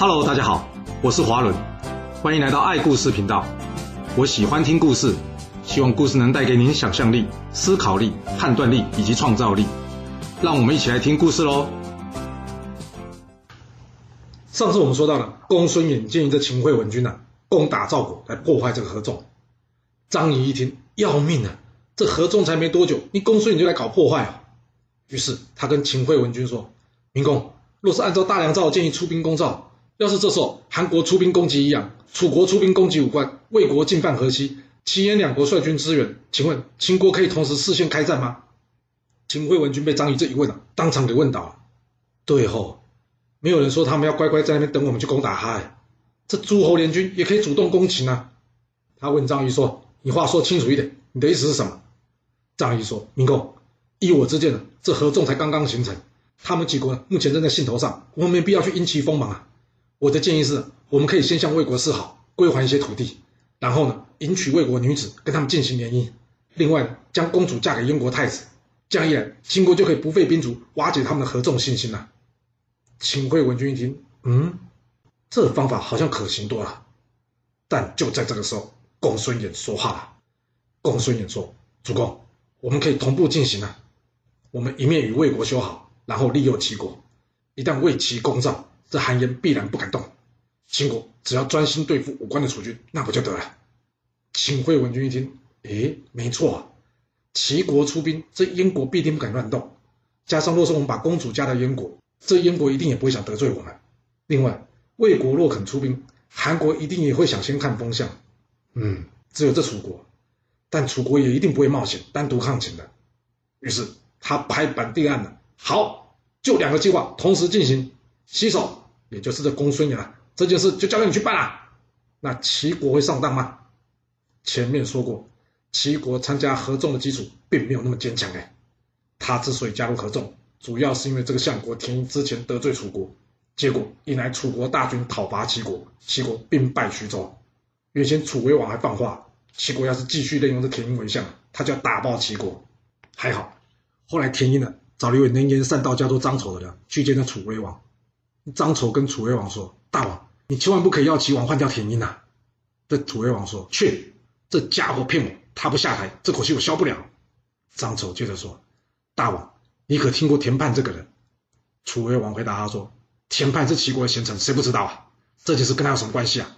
Hello，大家好，我是华伦，欢迎来到爱故事频道。我喜欢听故事，希望故事能带给您想象力、思考力、判断力以及创造力。让我们一起来听故事喽。上次我们说到了，公孙衍建议这秦惠文君啊，攻打赵国来破坏这个合纵。张仪一听，要命啊！这合纵才没多久，你公孙衍就来搞破坏啊！于是他跟秦惠文君说：“明公，若是按照大梁诏建议出兵攻赵。”要是这时候韩国出兵攻击宜阳，楚国出兵攻击武关，魏国进犯河西，齐燕两国率军支援，请问秦国可以同时视线开战吗？秦惠文君被张仪这一问啊，当场给问倒了。对吼，没有人说他们要乖乖在那边等我们去攻打他哎，这诸侯联军也可以主动攻秦啊。他问张仪说：“你话说清楚一点，你的意思是什么？”张仪说：“明公，依我之见呢，这合纵才刚刚形成，他们几国呢目前正在兴头上，我们没必要去引起锋芒啊。”我的建议是，我们可以先向魏国示好，归还一些土地，然后呢，迎娶魏国女子，跟他们进行联姻。另外，将公主嫁给燕国太子，这样一来，秦国就可以不费兵卒瓦解他们的合纵信心了。秦惠文君一听，嗯，这方法好像可行多了。但就在这个时候，公孙衍说话了。公孙衍说：“主公，我们可以同步进行啊。我们一面与魏国修好，然后利诱齐国，一旦魏齐攻赵。”这韩延必然不敢动，秦国只要专心对付武关的楚军，那不就得了？秦惠文君一听，诶，没错，齐国出兵，这燕国必定不敢乱动。加上若是我们把公主嫁到燕国，这燕国一定也不会想得罪我们。另外，魏国若肯出兵，韩国一定也会想先看风向。嗯，只有这楚国，但楚国也一定不会冒险单独抗秦的。于是他拍板定案了，好，就两个计划同时进行。洗手，也就是这公孙衍了，这件事就交给你去办了。那齐国会上当吗？前面说过，齐国参加合纵的基础并没有那么坚强哎。他之所以加入合纵，主要是因为这个相国田婴之前得罪楚国，结果引来楚国大军讨伐齐国，齐国兵败徐州。原先楚威王还放话，齐国要是继续任用这田婴为相，他就要打爆齐国。还好，后来田婴呢找了一位能言善道叫做张丑的人去见那楚威王。张丑跟楚威王说：“大王，你千万不可以要齐王换掉田婴呐！”这楚威王说：“去，这家伙骗我，他不下台，这口气我消不了。”张丑接着说：“大王，你可听过田盼这个人？”楚威王回答他说：“田盼是齐国的贤臣，谁不知道啊？这件事跟他有什么关系啊？”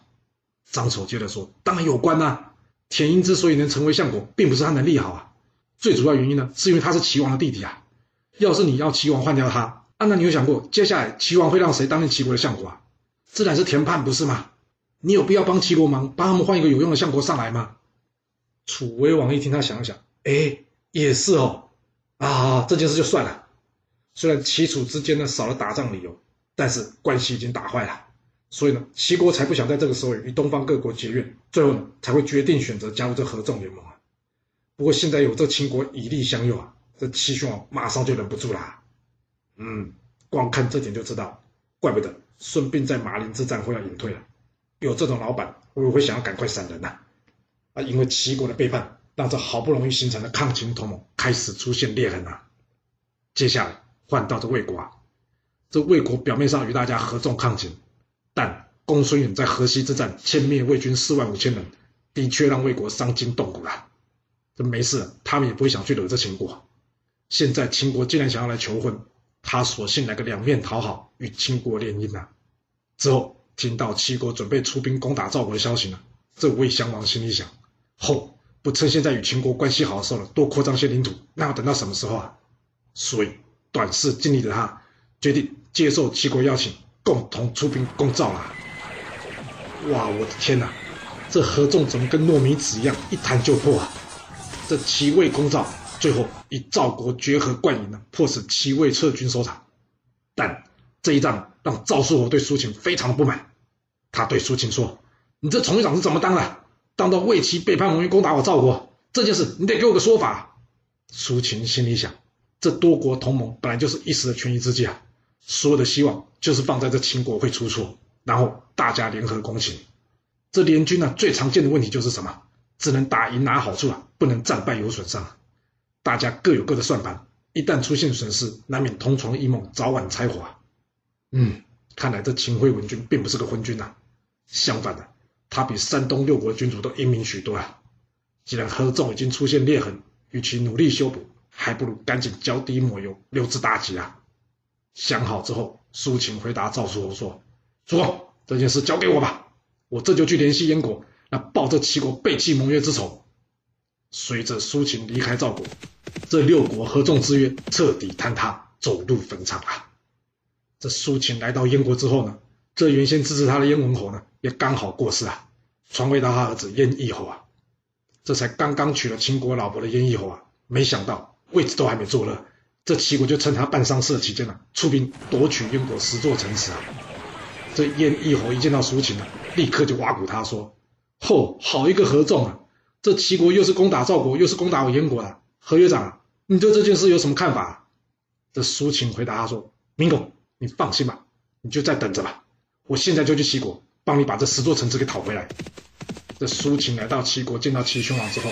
张丑接着说：“当然有关呐！田婴之所以能成为相国，并不是他能力好啊，最主要原因呢，是因为他是齐王的弟弟啊。要是你要齐王换掉他，”啊，那你有想过，接下来齐王会让谁担任齐国的相国啊？自然是田盼，不是吗？你有必要帮齐国忙，帮他们换一个有用的相国上来吗？楚威王一听，他想了想，哎，也是哦，啊，这件事就算了。虽然齐楚之间呢少了打仗理由，但是关系已经打坏了，所以呢，齐国才不想在这个时候与东方各国结怨，最后呢才会决定选择加入这合纵联盟啊。不过现在有这秦国以力相诱啊，这齐宣王马上就忍不住了。嗯，光看这点就知道，怪不得孙膑在马陵之战会要隐退了。有这种老板，我也会想要赶快闪人呐。啊，因为齐国的背叛，让这好不容易形成的抗秦同盟开始出现裂痕啊。接下来换到这魏国，啊，这魏国表面上与大家合纵抗秦，但公孙衍在河西之战歼灭魏军四万五千人，的确让魏国伤筋动骨了。这没事，他们也不会想去惹这秦国。现在秦国竟然想要来求婚。他索性来个两面讨好，与秦国联姻呐。之后听到齐国准备出兵攻打赵国的消息呢，这魏襄王心里想：吼，不趁现在与秦国关系好的时候了，多扩张些领土，那要等到什么时候啊？所以短视尽力的他，决定接受齐国邀请，共同出兵攻赵啊。哇，我的天哪，这合纵怎么跟糯米纸一样，一弹就破啊？这齐魏攻赵。最后以赵国绝河灌营呢，迫使齐魏撤军收场。但这一仗让赵叔侯对苏秦非常的不满。他对苏秦说：“你这从长是怎么当的？当到魏齐背叛盟约攻打我赵国这件事，你得给我个说法。”苏秦心里想：这多国同盟本来就是一时的权宜之计啊，所有的希望就是放在这秦国会出错，然后大家联合攻秦。这联军呢，最常见的问题就是什么？只能打赢拿好处啊，不能战败有损伤。大家各有各的算盘，一旦出现损失，难免同床异梦，早晚拆伙。嗯，看来这秦惠文君并不是个昏君呐，相反的，他比山东六国君主都英明许多啊。既然合纵已经出现裂痕，与其努力修补，还不如赶紧浇滴抹油，溜之大吉啊！想好之后，苏秦回答赵叔侯说：“叔公，这件事交给我吧，我这就去联系燕国，那报这齐国背弃盟约之仇。”随着苏秦离开赵国，这六国合纵之约彻底坍塌，走入坟场啊！这苏秦来到燕国之后呢，这原先支持他的燕文侯呢，也刚好过世啊，传位到他儿子燕义侯啊。这才刚刚娶了秦国老婆的燕义侯啊，没想到位置都还没坐热，这齐国就趁他办丧事的期间呢，出兵夺取燕国十座城池啊。这燕义侯一见到苏秦呢，立刻就挖苦他说：“吼，好一个合纵啊！这齐国又是攻打赵国，又是攻打我燕国啊！何约长，你对这件事有什么看法？”这苏秦回答他说：“明公。”你放心吧，你就再等着吧，我现在就去齐国，帮你把这十座城池给讨回来。这苏秦来到齐国，见到齐宣王之后，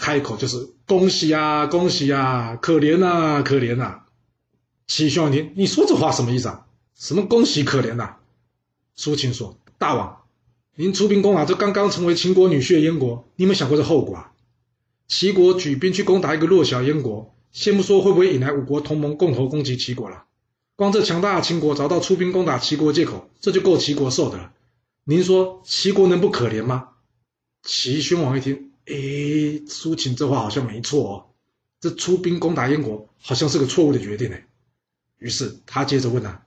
开口就是恭喜啊，恭喜啊，可怜呐，可怜呐。齐宣王听，你说这话什么意思啊？什么恭喜可怜呐？苏秦说：大王，您出兵攻打这刚刚成为秦国女婿的燕国，你有没有想过这后果啊？齐国举兵去攻打一个弱小燕国，先不说会不会引来五国同盟共同攻击齐国了。光这强大的秦国找到出兵攻打齐国借口，这就够齐国受的了。您说齐国能不可怜吗？齐宣王一听，哎，苏秦这话好像没错哦，这出兵攻打燕国好像是个错误的决定呢。于是他接着问啊，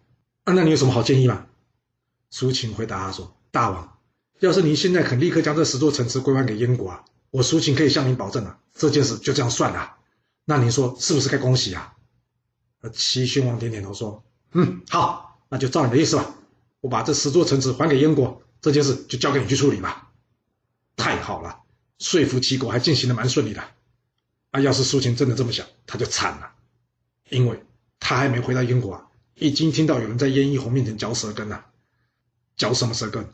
那你有什么好建议吗？苏秦回答他说：“大王，要是您现在肯立刻将这十座城池归还给燕国啊，我苏秦可以向您保证啊，这件事就这样算了。那您说是不是该恭喜啊？”齐宣王点点头说：“嗯，好，那就照你的意思吧。我把这十座城池还给燕国，这件事就交给你去处理吧。”太好了，说服齐国还进行的蛮顺利的。啊，要是苏秦真的这么想，他就惨了，因为他还没回到燕国啊，已经听到有人在燕义侯面前嚼舌根了。嚼什么舌根？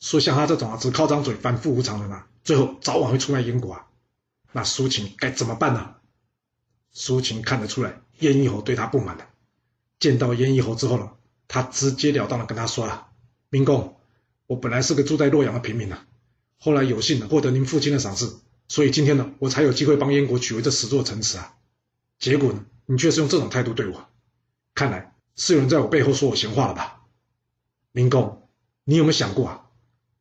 说像他这种啊，只靠张嘴、反复无常的人啊，最后早晚会出卖燕国啊。那苏秦该怎么办呢？苏秦看得出来。燕义侯对他不满的，见到燕义侯之后呢，他直截了当的跟他说了：“明公，我本来是个住在洛阳的平民啊，后来有幸的获得您父亲的赏识，所以今天呢，我才有机会帮燕国取回这十座城池啊。结果呢，你却是用这种态度对我，看来是有人在我背后说我闲话了吧？明公，你有没有想过啊？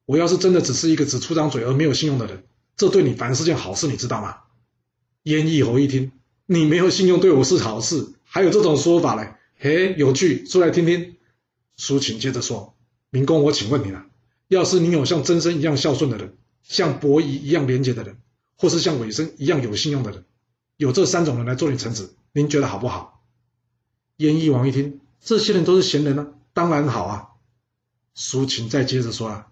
我要是真的只是一个只出张嘴而没有信用的人，这对你反而是件好事，你知道吗？”燕义侯一听。你没有信用对我是好事，还有这种说法嘞？嘿，有趣，说来听听。苏秦接着说：“明公，我请问你了，要是你有像曾参一样孝顺的人，像伯夷一样廉洁的人，或是像尾生一样有信用的人，有这三种人来做你臣子，您觉得好不好？”燕翼王一听，这些人都是贤人呢，当然好啊。苏秦再接着说了：“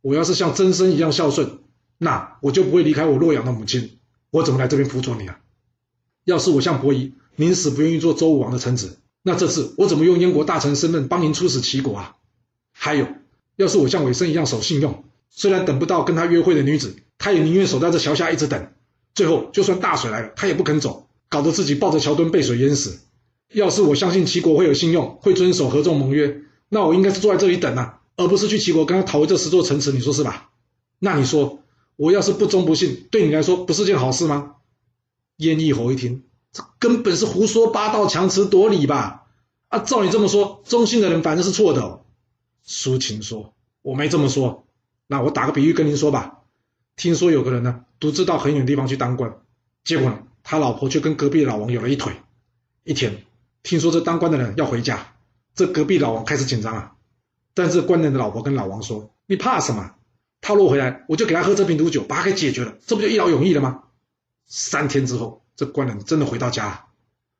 我要是像曾参一样孝顺，那我就不会离开我洛阳的母亲，我怎么来这边辅佐你啊？”要是我像伯夷宁死不愿意做周武王的臣子，那这次我怎么用燕国大臣身份帮您出使齐国啊？还有，要是我像韦生一样守信用，虽然等不到跟他约会的女子，他也宁愿守在这桥下一直等，最后就算大水来了，他也不肯走，搞得自己抱着桥墩被水淹死。要是我相信齐国会有信用，会遵守合纵盟约，那我应该是坐在这里等啊，而不是去齐国跟他讨回这十座城池，你说是吧？那你说，我要是不忠不信，对你来说不是件好事吗？燕翼侯一听，这根本是胡说八道、强词夺理吧？啊，照你这么说，忠心的人反正是错的。哦。苏秦说：“我没这么说。那我打个比喻跟您说吧。听说有个人呢，独自到很远地方去当官，结果呢，他老婆却跟隔壁老王有了一腿。一天，听说这当官的人要回家，这隔壁老王开始紧张啊。但是官人的老婆跟老王说：‘你怕什么？他若回来，我就给他喝这瓶毒酒，把他给解决了，这不就一劳永逸了吗？’”三天之后，这官人真的回到家，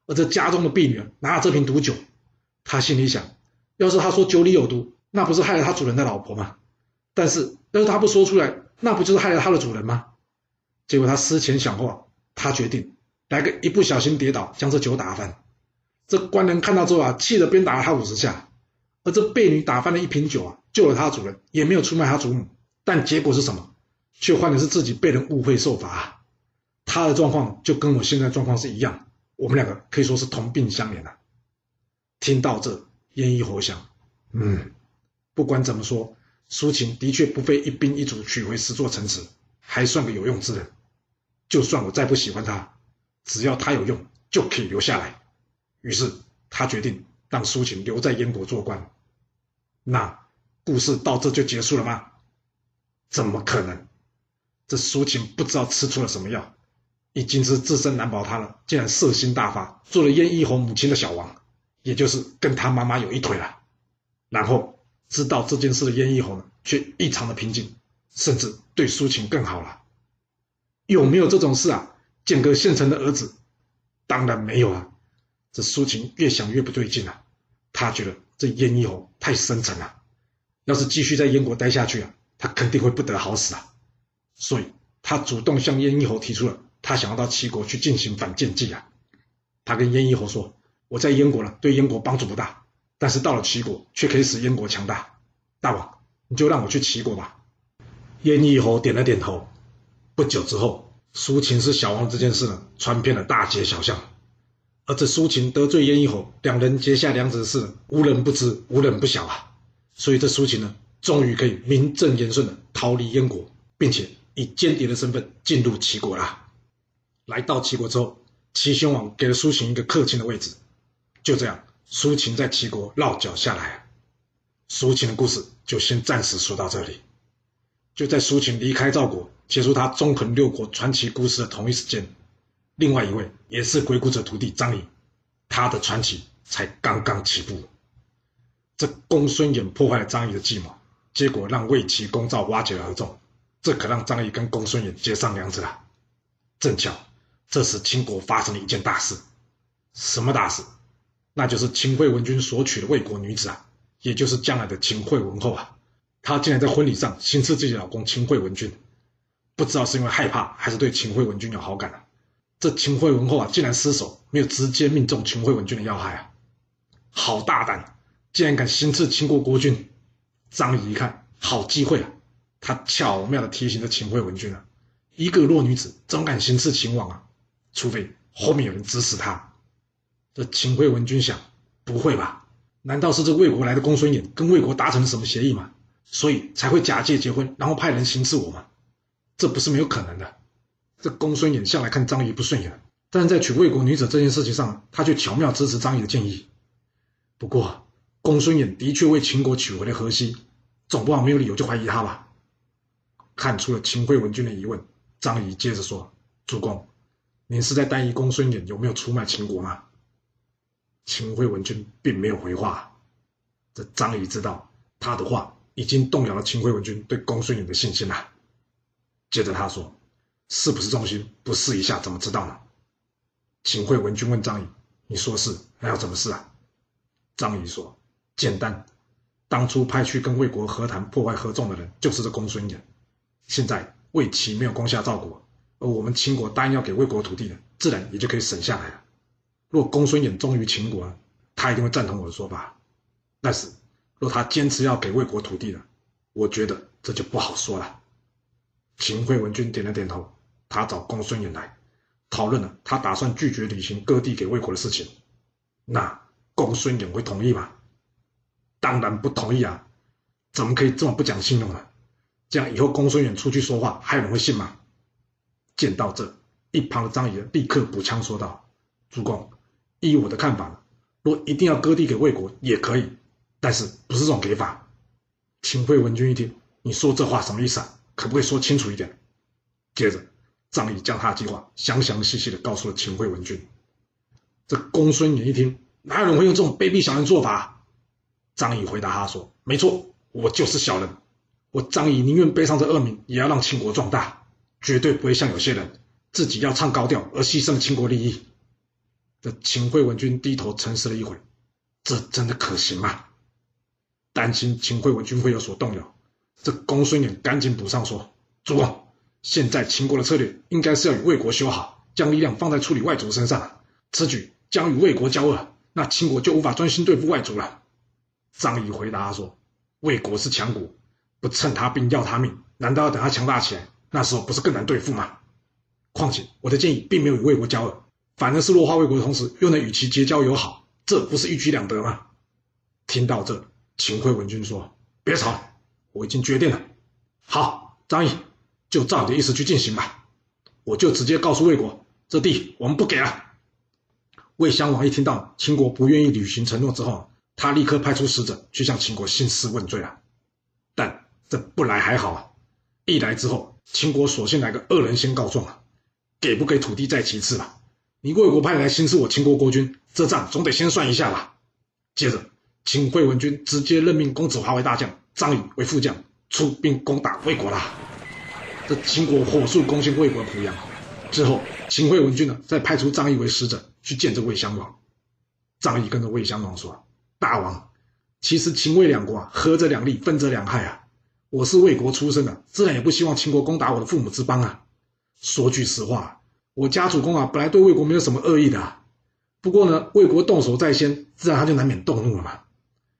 而这家中的婢女拿了这瓶毒酒，他心里想：要是他说酒里有毒，那不是害了他主人的老婆吗？但是要是他不说出来，那不就是害了他的主人吗？结果他思前想后，他决定来个一不小心跌倒，将这酒打翻。这官人看到之后啊，气得鞭打了他五十下。而这婢女打翻了一瓶酒啊，救了他主人，也没有出卖他祖母。但结果是什么？却换的是自己被人误会受罚。他的状况就跟我现在状况是一样，我们两个可以说是同病相怜啊。听到这，燕一侯想，嗯，不管怎么说，苏秦的确不费一兵一卒取回十座城池，还算个有用之人。就算我再不喜欢他，只要他有用，就可以留下来。于是他决定让苏秦留在燕国做官。那故事到这就结束了吗？怎么可能？这苏秦不知道吃出了什么药，已经是自身难保他了，竟然色心大发，做了燕翼侯母亲的小王，也就是跟他妈妈有一腿了。然后知道这件事的燕翼侯呢，却异常的平静，甚至对苏秦更好了。有没有这种事啊？建个县城的儿子？当然没有啊！这苏秦越想越不对劲了，他觉得这燕翼侯太深沉了，要是继续在燕国待下去啊，他肯定会不得好死啊！所以，他主动向燕翼侯提出了他想要到齐国去进行反间计啊。他跟燕翼侯说：“我在燕国呢，对燕国帮助不大，但是到了齐国却可以使燕国强大。大王，你就让我去齐国吧。”燕翼侯点了点头。不久之后，苏秦是小王这件事呢，传遍了大街小巷。而这苏秦得罪燕翼侯，两人结下梁子的事，无人不知，无人不晓啊。所以这苏秦呢，终于可以名正言顺的逃离燕国，并且以间谍的身份进入齐国啦。来到齐国之后，齐宣王给了苏秦一个客卿的位置。就这样，苏秦在齐国落脚下来。苏秦的故事就先暂时说到这里。就在苏秦离开赵国。结束他纵横六国传奇故事的同一时间，另外一位也是鬼谷子徒弟张仪，他的传奇才刚刚起步。这公孙衍破坏了张仪的计谋，结果让魏齐公赵瓦解了合纵，这可让张仪跟公孙衍结上梁子了。正巧，这时秦国发生了一件大事，什么大事？那就是秦惠文君所娶的魏国女子啊，也就是将来的秦惠文后啊，她竟然在婚礼上行刺自己老公秦惠文君。不知道是因为害怕，还是对秦惠文君有好感啊？这秦惠文后啊，竟然失手，没有直接命中秦惠文君的要害啊！好大胆，竟然敢行刺秦国国君！张仪一看，好机会啊！他巧妙的提醒着秦惠文君啊，一个弱女子怎敢行刺秦王啊？除非后面有人指使他。这秦惠文君想，不会吧？难道是这魏国来的公孙衍跟魏国达成了什么协议吗？所以才会假借结婚，然后派人行刺我吗？这不是没有可能的。这公孙衍向来看张仪不顺眼，但是在娶魏国女子这件事情上，他却巧妙支持张仪的建议。不过，公孙衍的确为秦国取回了河西，总不好没有理由就怀疑他吧？看出了秦惠文君的疑问，张仪接着说：“主公，您是在担疑公孙衍有没有出卖秦国吗？”秦惠文君并没有回话。这张仪知道他的话已经动摇了秦惠文君对公孙衍的信心了。接着他说：“是不是忠心？不试一下怎么知道呢？”秦惠文君问张仪：“你说是，还要怎么试啊？”张仪说：“简单，当初派去跟魏国和谈破坏合纵的人就是这公孙衍。现在魏齐没有攻下赵国，而我们秦国答应要给魏国土地的，自然也就可以省下来了。若公孙衍忠于秦国，他一定会赞同我的说法。但是若他坚持要给魏国土地的，我觉得这就不好说了。”秦惠文君点了点头，他找公孙衍来讨论了他打算拒绝履行割地给魏国的事情。那公孙衍会同意吗？当然不同意啊！怎么可以这么不讲信用呢？这样以后公孙衍出去说话，还有人会信吗？见到这一旁的张仪立刻补枪说道：“主公，依我的看法，若一定要割地给魏国也可以，但是不是这种给法。”秦惠文君一听，你说这话什么意思啊？可不可以说清楚一点？接着，张仪将他的计划详详细细的告诉了秦惠文君。这公孙衍一听，哪有人会用这种卑鄙小人做法？张仪回答他说：“没错，我就是小人。我张仪宁愿背上这恶名，也要让秦国壮大，绝对不会像有些人自己要唱高调而牺牲秦国利益。”这秦惠文君低头沉思了一会，这真的可行吗？担心秦惠文君会有所动摇。这公孙衍赶紧补上说：“主公，现在秦国的策略应该是要与魏国修好，将力量放在处理外族身上。此举将与魏国交恶，那秦国就无法专心对付外族了。”张仪回答说：“魏国是强国，不趁他病要他命，难道要等他强大起来，那时候不是更难对付吗？况且我的建议并没有与魏国交恶，反而是弱化魏国的同时，又能与其结交友好，这不是一举两得吗？”听到这。秦惠文君说：“别吵，我已经决定了。好，张仪，就照你的意思去进行吧。我就直接告诉魏国，这地我们不给了。”魏襄王一听到秦国不愿意履行承诺之后，他立刻派出使者去向秦国兴师问罪啊。但这不来还好啊，一来之后，秦国索性来个恶人先告状啊，给不给土地在其次吧。你魏国派来兴师我秦国国君，这账总得先算一下吧。接着，秦惠文君直接任命公子华为大将，张仪为副将，出兵攻打魏国啦。这秦国火速攻陷魏国濮阳之后，秦惠文君呢，再派出张仪为使者去见这魏襄王。张仪跟着魏襄王说：“大王，其实秦魏两国啊，合则两利，分则两害啊。我是魏国出身的，自然也不希望秦国攻打我的父母之邦啊。说句实话，我家主公啊，本来对魏国没有什么恶意的。”不过呢，魏国动手在先，自然他就难免动怒了嘛。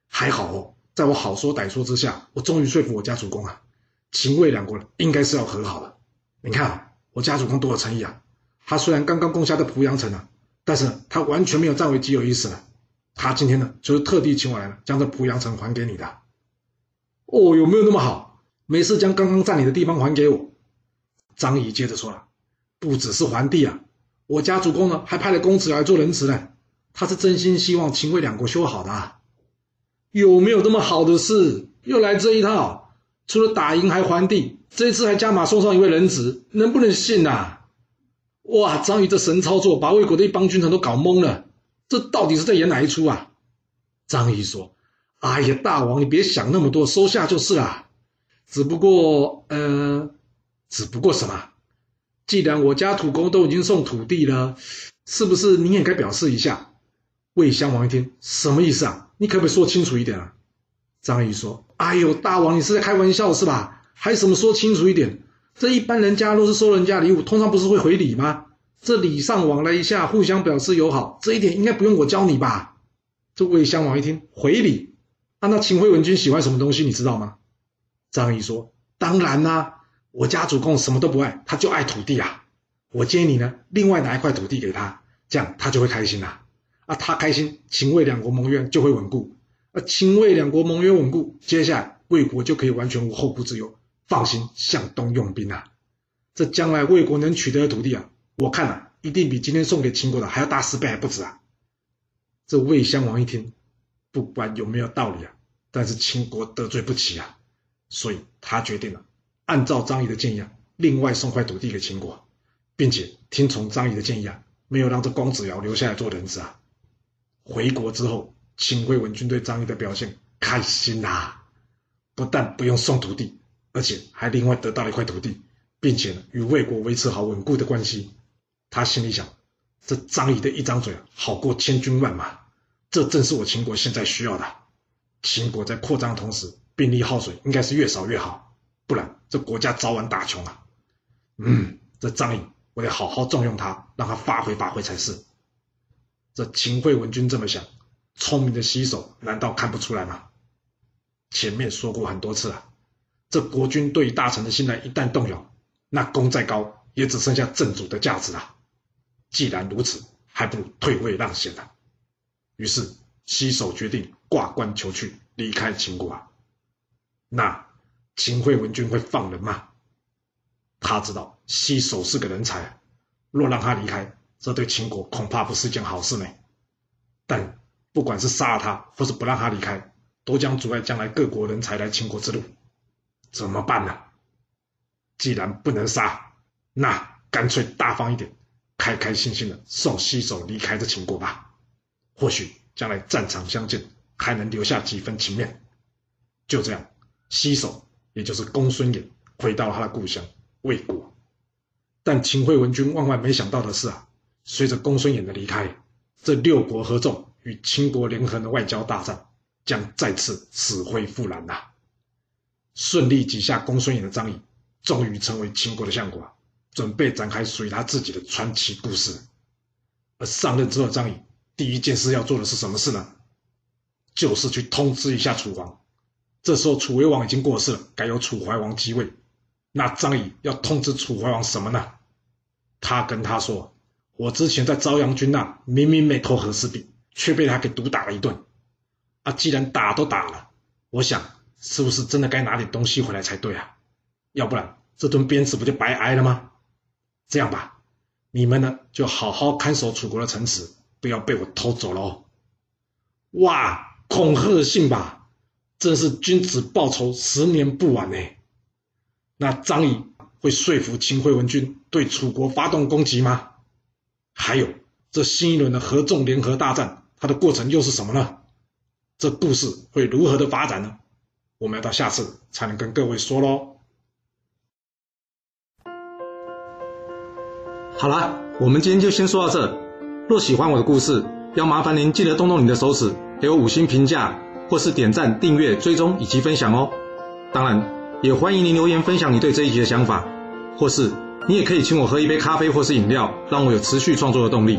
还好哦，在我好说歹说之下，我终于说服我家主公啊，秦魏两国应该是要和好的。你看啊，我家主公多有诚意啊！他虽然刚刚攻下的濮阳城啊，但是他完全没有占为己有意思了。他今天呢，就是特地请我来了，将这濮阳城还给你的。哦，有没有那么好？没事，将刚刚占领的地方还给我。张仪接着说了，不只是还地啊。我家主公呢，还派了公子来做仁慈呢。他是真心希望秦魏两国修好的，啊有没有这么好的事？又来这一套？除了打赢还还地，这一次还加码送上一位人质，能不能信呐？哇，张仪这神操作，把魏国的一帮君臣都搞懵了。这到底是在演哪一出啊？张仪说：“哎呀，大王，你别想那么多，收下就是了。只不过，呃，只不过什么？”既然我家土公都已经送土地了，是不是你也该表示一下？魏襄王一听，什么意思啊？你可不可以说清楚一点啊？张仪说：“哎呦，大王，你是在开玩笑是吧？还什么说清楚一点？这一般人家若是收人家礼物，通常不是会回礼吗？这礼尚往来一下，互相表示友好，这一点应该不用我教你吧？”这魏襄王一听，回礼，啊，那秦惠文君喜欢什么东西，你知道吗？张仪说：“当然啦。”我家主公什么都不爱，他就爱土地啊！我建议你呢，另外拿一块土地给他，这样他就会开心啦。啊，他开心，秦魏两国盟约就会稳固。啊，秦魏两国盟约稳固，接下来魏国就可以完全无后顾之忧，放心向东用兵啊！这将来魏国能取得的土地啊，我看啊，一定比今天送给秦国的还要大十倍还不止啊！这魏襄王一听，不管有没有道理啊，但是秦国得罪不起啊，所以他决定了。按照张仪的建议啊，另外送块土地给秦国，并且听从张仪的建议啊，没有让这公子瑶留下来做人质啊。回国之后，秦惠文君对张仪的表现开心呐，不但不用送土地，而且还另外得到了一块土地，并且，与魏国维持好稳固的关系。他心里想，这张仪的一张嘴好过千军万马，这正是我秦国现在需要的。秦国在扩张的同时，兵力耗损应该是越少越好。不然，这国家早晚打穷啊！嗯，这张仪，我得好好重用他，让他发挥发挥才是。这秦惠文君这么想，聪明的西手难道看不出来吗？前面说过很多次了，这国君对大臣的信赖一旦动摇，那功再高也只剩下正主的价值了。既然如此，还不如退位让贤啊！于是西手决定挂冠求去，离开秦国啊。那。秦惠文君会放人吗？他知道西守是个人才，若让他离开，这对秦国恐怕不是件好事呢。但不管是杀了他，或是不让他离开，都将阻碍将来各国人才来秦国之路。怎么办呢？既然不能杀，那干脆大方一点，开开心心的送西首离开这秦国吧。或许将来战场相见，还能留下几分情面。就这样，西首。也就是公孙衍回到了他的故乡魏国，但秦惠文君万万没想到的是啊，随着公孙衍的离开，这六国合纵与秦国联合的外交大战将再次死灰复燃呐！顺利挤下公孙衍的张仪，终于成为秦国的相国，准备展开属于他自己的传奇故事。而上任之后，张仪第一件事要做的是什么事呢？就是去通知一下楚王。这时候楚威王已经过世了，该由楚怀王继位。那张仪要通知楚怀王什么呢？他跟他说：“我之前在朝阳军那明明没投和氏璧，却被他给毒打了一顿。啊，既然打都打了，我想是不是真的该拿点东西回来才对啊？要不然这顿鞭子不就白挨了吗？这样吧，你们呢就好好看守楚国的城池，不要被我偷走了哦。哇，恐吓信吧，真是君子报仇，十年不晚呢。那张仪会说服秦惠文君对楚国发动攻击吗？还有这新一轮的合纵联合大战，它的过程又是什么呢？这故事会如何的发展呢？我们要到下次才能跟各位说喽。好了，我们今天就先说到这。若喜欢我的故事，要麻烦您记得动动你的手指，给我五星评价，或是点赞、订阅、追踪以及分享哦。当然，也欢迎您留言分享你对这一集的想法，或是你也可以请我喝一杯咖啡或是饮料，让我有持续创作的动力。